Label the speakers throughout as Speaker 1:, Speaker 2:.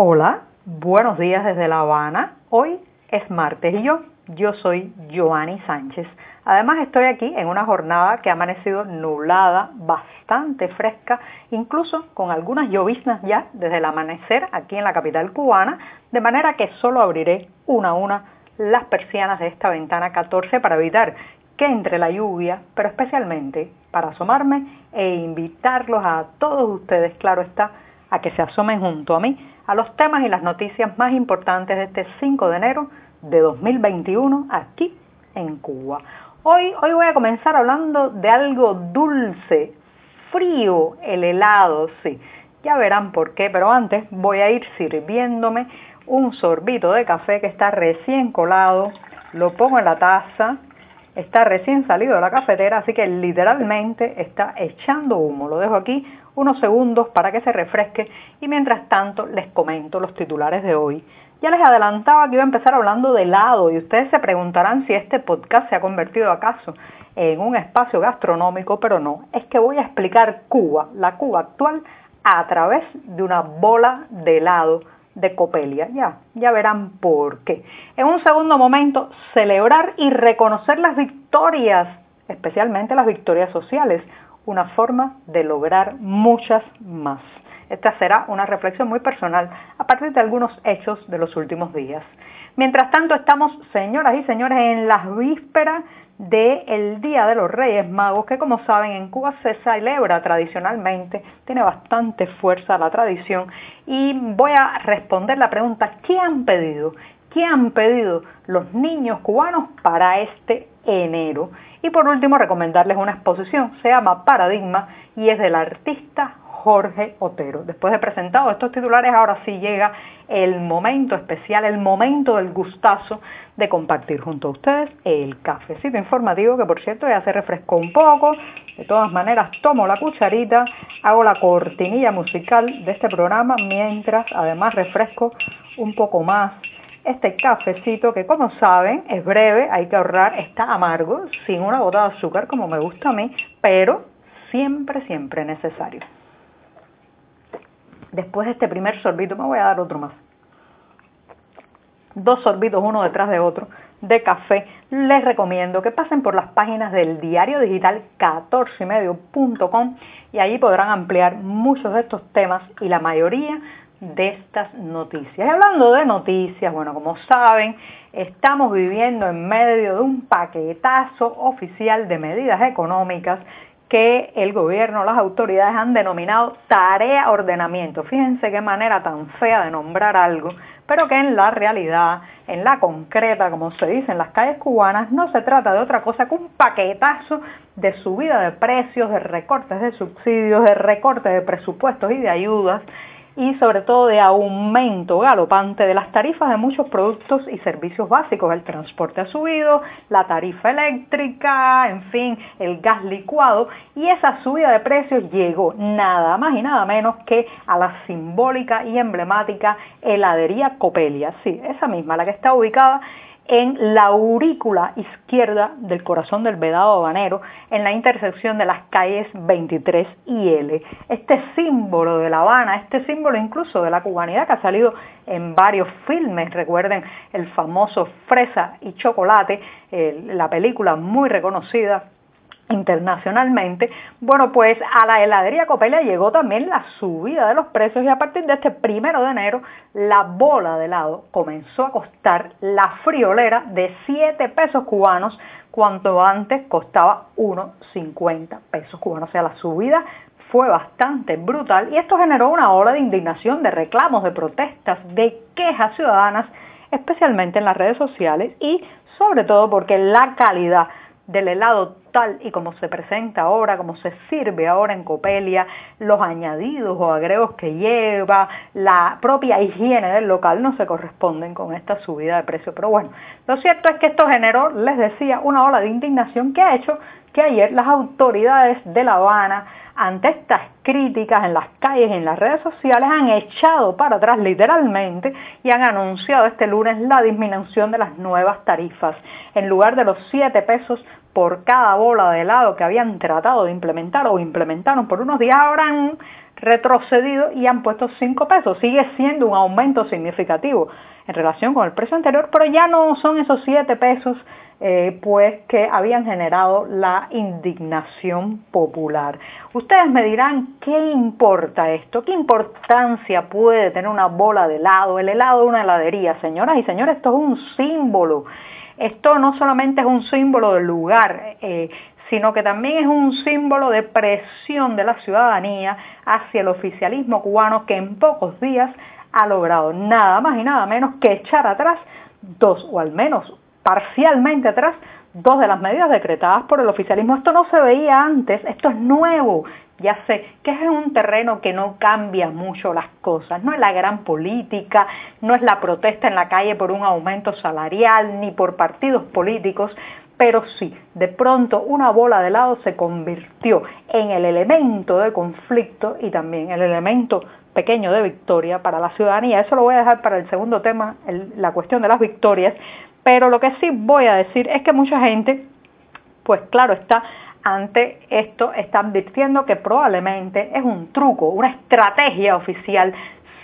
Speaker 1: Hola, buenos días desde La Habana. Hoy es martes y yo, yo soy Joanny Sánchez. Además estoy aquí en una jornada que ha amanecido nublada, bastante fresca, incluso con algunas lloviznas ya desde el amanecer aquí en la capital cubana, de manera que solo abriré una a una las persianas de esta ventana 14 para evitar que entre la lluvia, pero especialmente para asomarme e invitarlos a todos ustedes, claro está, a que se asomen junto a mí a los temas y las noticias más importantes de este 5 de enero de 2021 aquí en Cuba. Hoy, hoy voy a comenzar hablando de algo dulce, frío, el helado, sí. Ya verán por qué, pero antes voy a ir sirviéndome un sorbito de café que está recién colado, lo pongo en la taza, está recién salido de la cafetera, así que literalmente está echando humo. Lo dejo aquí unos segundos para que se refresque y mientras tanto les comento los titulares de hoy. Ya les adelantaba que iba a empezar hablando de helado y ustedes se preguntarán si este podcast se ha convertido acaso en un espacio gastronómico, pero no, es que voy a explicar Cuba, la Cuba actual, a través de una bola de helado de Copelia. Ya, ya verán por qué. En un segundo momento, celebrar y reconocer las victorias, especialmente las victorias sociales una forma de lograr muchas más. Esta será una reflexión muy personal a partir de algunos hechos de los últimos días. Mientras tanto, estamos, señoras y señores, en las vísperas del Día de los Reyes Magos, que como saben en Cuba se celebra tradicionalmente, tiene bastante fuerza la tradición, y voy a responder la pregunta, ¿qué han pedido? ¿Qué han pedido los niños cubanos para este enero? Y por último, recomendarles una exposición, se llama Paradigma y es del artista Jorge Otero. Después de presentado estos titulares, ahora sí llega el momento especial, el momento del gustazo de compartir junto a ustedes el cafecito informativo, que por cierto ya se refrescó un poco. De todas maneras, tomo la cucharita, hago la cortinilla musical de este programa, mientras además refresco un poco más este cafecito que como saben es breve, hay que ahorrar, está amargo, sin una gota de azúcar como me gusta a mí, pero siempre, siempre necesario. Después de este primer sorbito me voy a dar otro más. Dos sorbitos uno detrás de otro de café. Les recomiendo que pasen por las páginas del diario digital 14medio.com y allí podrán ampliar muchos de estos temas y la mayoría de estas noticias. Y hablando de noticias, bueno, como saben, estamos viviendo en medio de un paquetazo oficial de medidas económicas que el gobierno, las autoridades han denominado tarea ordenamiento. Fíjense qué manera tan fea de nombrar algo, pero que en la realidad, en la concreta, como se dice en las calles cubanas, no se trata de otra cosa que un paquetazo de subida de precios, de recortes de subsidios, de recortes de presupuestos y de ayudas y sobre todo de aumento galopante de las tarifas de muchos productos y servicios básicos. El transporte ha subido, la tarifa eléctrica, en fin, el gas licuado y esa subida de precios llegó nada más y nada menos que a la simbólica y emblemática heladería Copelia. Sí, esa misma, la que está ubicada en la aurícula izquierda del corazón del Vedado Habanero, en la intersección de las calles 23 y L. Este símbolo de La Habana, este símbolo incluso de la cubanidad que ha salido en varios filmes, recuerden el famoso Fresa y Chocolate, la película muy reconocida internacionalmente, bueno, pues a la heladería Copelia llegó también la subida de los precios y a partir de este primero de enero la bola de helado comenzó a costar la friolera de 7 pesos cubanos cuanto antes costaba 1,50 pesos cubanos. O sea, la subida fue bastante brutal y esto generó una ola de indignación, de reclamos, de protestas, de quejas ciudadanas, especialmente en las redes sociales y sobre todo porque la calidad del helado tal y como se presenta ahora, como se sirve ahora en Copelia, los añadidos o agregos que lleva, la propia higiene del local no se corresponden con esta subida de precio. Pero bueno, lo cierto es que esto generó, les decía, una ola de indignación que ha hecho que ayer las autoridades de La Habana ante estas críticas en las calles y en las redes sociales han echado para atrás literalmente y han anunciado este lunes la disminución de las nuevas tarifas. En lugar de los 7 pesos por cada bola de helado que habían tratado de implementar o implementaron por unos días, han retrocedido y han puesto 5 pesos. Sigue siendo un aumento significativo en relación con el precio anterior, pero ya no son esos 7 pesos eh, pues que habían generado la indignación popular. Ustedes me dirán, ¿qué importa esto? ¿Qué importancia puede tener una bola de helado? El helado de una heladería, señoras y señores, esto es un símbolo. Esto no solamente es un símbolo del lugar, eh, sino que también es un símbolo de presión de la ciudadanía hacia el oficialismo cubano que en pocos días ha logrado nada más y nada menos que echar atrás dos o al menos parcialmente atrás dos de las medidas decretadas por el oficialismo. Esto no se veía antes, esto es nuevo. Ya sé que es un terreno que no cambia mucho las cosas, no es la gran política, no es la protesta en la calle por un aumento salarial ni por partidos políticos, pero sí, de pronto una bola de helado se convirtió en el elemento de conflicto y también el elemento pequeño de victoria para la ciudadanía. Eso lo voy a dejar para el segundo tema, la cuestión de las victorias, pero lo que sí voy a decir es que mucha gente, pues claro está, ante esto está advirtiendo que probablemente es un truco, una estrategia oficial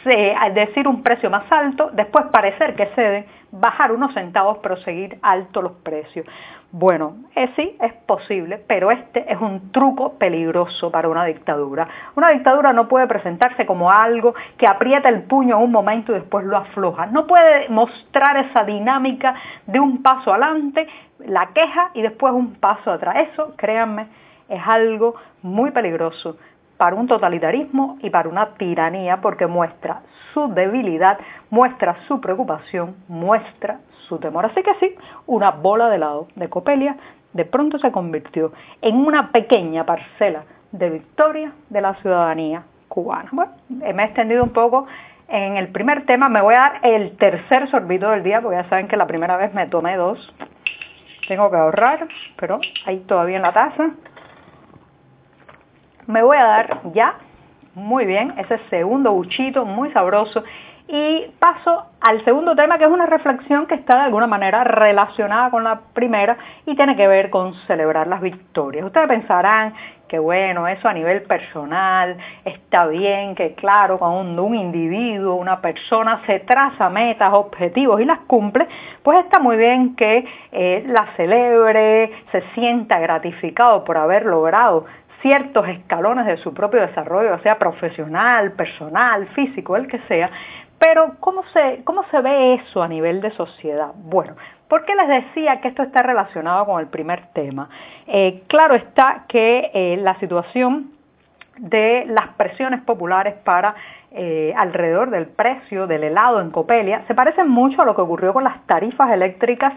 Speaker 1: al decir un precio más alto, después parecer que ceden, bajar unos centavos, pero seguir altos los precios. Bueno, eh, sí, es posible, pero este es un truco peligroso para una dictadura. Una dictadura no puede presentarse como algo que aprieta el puño un momento y después lo afloja. No puede mostrar esa dinámica de un paso adelante, la queja y después un paso atrás. Eso, créanme, es algo muy peligroso para un totalitarismo y para una tiranía porque muestra su debilidad, muestra su preocupación, muestra su temor. Así que sí, una bola de helado de Copelia de pronto se convirtió en una pequeña parcela de victoria de la ciudadanía cubana. Bueno, me he extendido un poco en el primer tema, me voy a dar el tercer sorbito del día, porque ya saben que la primera vez me tomé dos. Tengo que ahorrar, pero ahí todavía en la taza. Me voy a dar ya, muy bien, ese segundo buchito muy sabroso. Y paso al segundo tema, que es una reflexión que está de alguna manera relacionada con la primera y tiene que ver con celebrar las victorias. Ustedes pensarán que bueno, eso a nivel personal está bien, que claro, cuando un individuo, una persona se traza metas, objetivos y las cumple, pues está muy bien que eh, la celebre, se sienta gratificado por haber logrado ciertos escalones de su propio desarrollo, sea profesional, personal, físico, el que sea, pero ¿cómo se, ¿cómo se ve eso a nivel de sociedad? Bueno, ¿por qué les decía que esto está relacionado con el primer tema? Eh, claro está que eh, la situación de las presiones populares para eh, alrededor del precio del helado en Copelia se parece mucho a lo que ocurrió con las tarifas eléctricas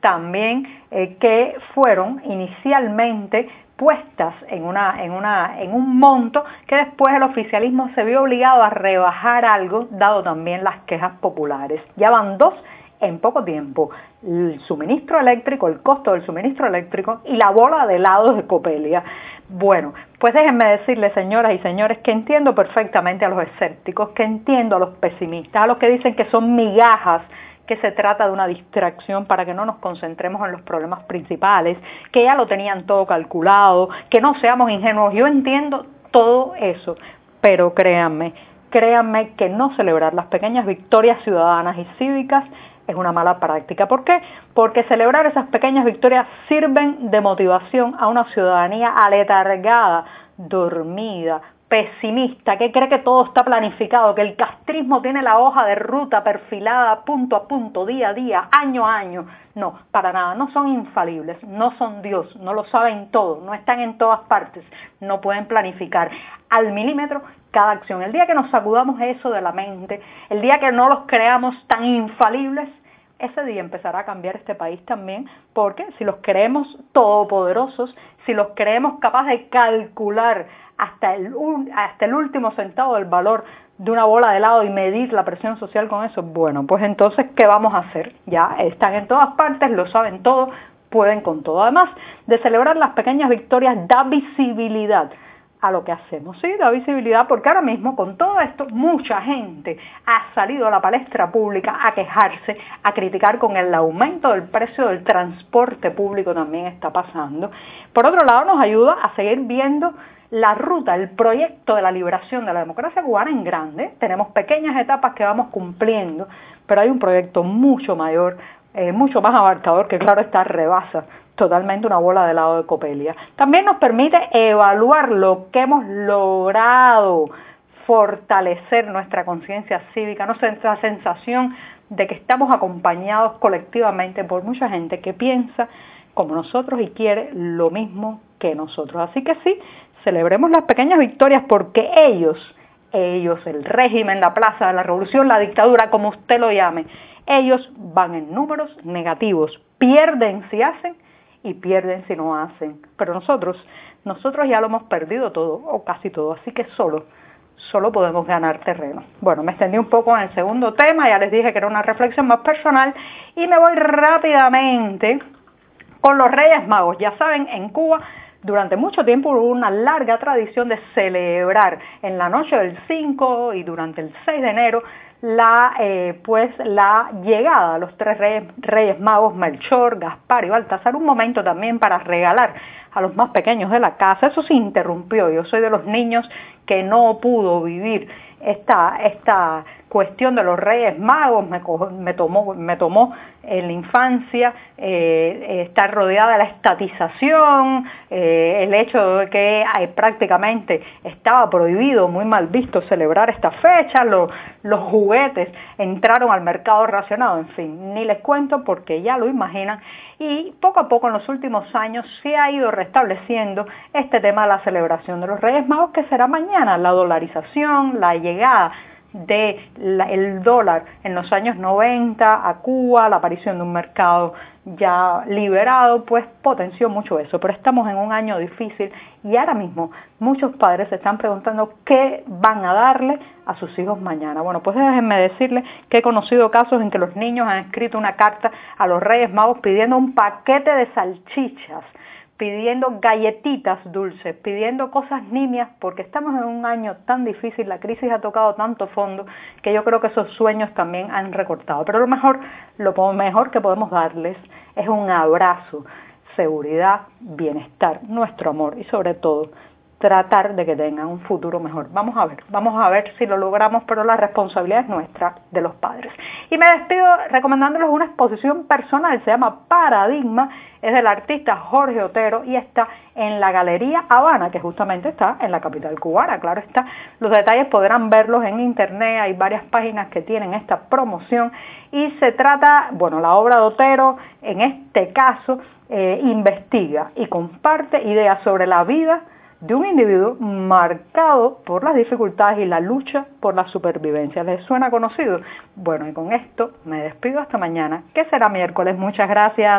Speaker 1: también que fueron inicialmente puestas en, una, en, una, en un monto que después el oficialismo se vio obligado a rebajar algo, dado también las quejas populares. Ya van dos en poco tiempo, el suministro eléctrico, el costo del suministro eléctrico y la bola de helados de Copelia. Bueno, pues déjenme decirles, señoras y señores, que entiendo perfectamente a los escépticos, que entiendo a los pesimistas, a los que dicen que son migajas que se trata de una distracción para que no nos concentremos en los problemas principales, que ya lo tenían todo calculado, que no seamos ingenuos. Yo entiendo todo eso, pero créanme, créanme que no celebrar las pequeñas victorias ciudadanas y cívicas es una mala práctica. ¿Por qué? Porque celebrar esas pequeñas victorias sirven de motivación a una ciudadanía aletargada, dormida, pesimista, que cree que todo está planificado, que el castrismo tiene la hoja de ruta perfilada punto a punto, día a día, año a año. No, para nada, no son infalibles, no son Dios, no lo saben todo, no están en todas partes, no pueden planificar al milímetro cada acción. El día que nos sacudamos eso de la mente, el día que no los creamos tan infalibles, ese día empezará a cambiar este país también, porque si los creemos todopoderosos, si los creemos capaces de calcular hasta el, hasta el último centavo del valor de una bola de helado y medir la presión social con eso, bueno, pues entonces, ¿qué vamos a hacer? Ya están en todas partes, lo saben todo, pueden con todo. Además de celebrar las pequeñas victorias, da visibilidad a lo que hacemos, ¿sí? Da visibilidad porque ahora mismo con todo esto mucha gente ha salido a la palestra pública a quejarse, a criticar con el aumento del precio del transporte público también está pasando. Por otro lado nos ayuda a seguir viendo la ruta, el proyecto de la liberación de la democracia cubana en grande. Tenemos pequeñas etapas que vamos cumpliendo, pero hay un proyecto mucho mayor, eh, mucho más abarcador que claro está rebasa totalmente una bola de helado de Copelia. También nos permite evaluar lo que hemos logrado, fortalecer nuestra conciencia cívica, nuestra sensación de que estamos acompañados colectivamente por mucha gente que piensa como nosotros y quiere lo mismo que nosotros. Así que sí, celebremos las pequeñas victorias porque ellos, ellos, el régimen, la plaza la revolución, la dictadura, como usted lo llame, ellos van en números negativos, pierden si hacen y pierden si no hacen. Pero nosotros, nosotros ya lo hemos perdido todo, o casi todo, así que solo, solo podemos ganar terreno. Bueno, me extendí un poco en el segundo tema, ya les dije que era una reflexión más personal, y me voy rápidamente con los Reyes Magos. Ya saben, en Cuba durante mucho tiempo hubo una larga tradición de celebrar en la noche del 5 y durante el 6 de enero la, eh, pues, la llegada a los tres reyes, magos, Melchor, Gaspar y Baltasar, un momento también para regalar a los más pequeños de la casa. Eso se interrumpió. Yo soy de los niños que no pudo vivir esta, esta cuestión de los reyes magos me, me, tomó, me tomó en la infancia eh, estar rodeada de la estatización, eh, el hecho de que prácticamente estaba prohibido, muy mal visto celebrar esta fecha, los juguetes entraron al mercado racionado, en fin, ni les cuento porque ya lo imaginan. Y poco a poco en los últimos años se ha ido restableciendo este tema de la celebración de los Reyes Magos que será mañana, la dolarización, la llegada del dólar en los años 90 a Cuba, la aparición de un mercado ya liberado, pues potenció mucho eso. Pero estamos en un año difícil y ahora mismo muchos padres se están preguntando qué van a darle a sus hijos mañana. Bueno, pues déjenme decirles que he conocido casos en que los niños han escrito una carta a los Reyes Magos pidiendo un paquete de salchichas pidiendo galletitas dulces, pidiendo cosas nimias, porque estamos en un año tan difícil, la crisis ha tocado tanto fondo, que yo creo que esos sueños también han recortado. Pero lo mejor, lo mejor que podemos darles es un abrazo, seguridad, bienestar, nuestro amor y sobre todo tratar de que tengan un futuro mejor. Vamos a ver, vamos a ver si lo logramos, pero la responsabilidad es nuestra, de los padres. Y me despido recomendándoles una exposición personal, se llama Paradigma, es del artista Jorge Otero y está en la Galería Habana, que justamente está en la capital cubana, claro está. Los detalles podrán verlos en internet, hay varias páginas que tienen esta promoción y se trata, bueno, la obra de Otero en este caso eh, investiga y comparte ideas sobre la vida, de un individuo marcado por las dificultades y la lucha por la supervivencia. ¿Les suena conocido? Bueno, y con esto me despido hasta mañana, que será miércoles. Muchas gracias.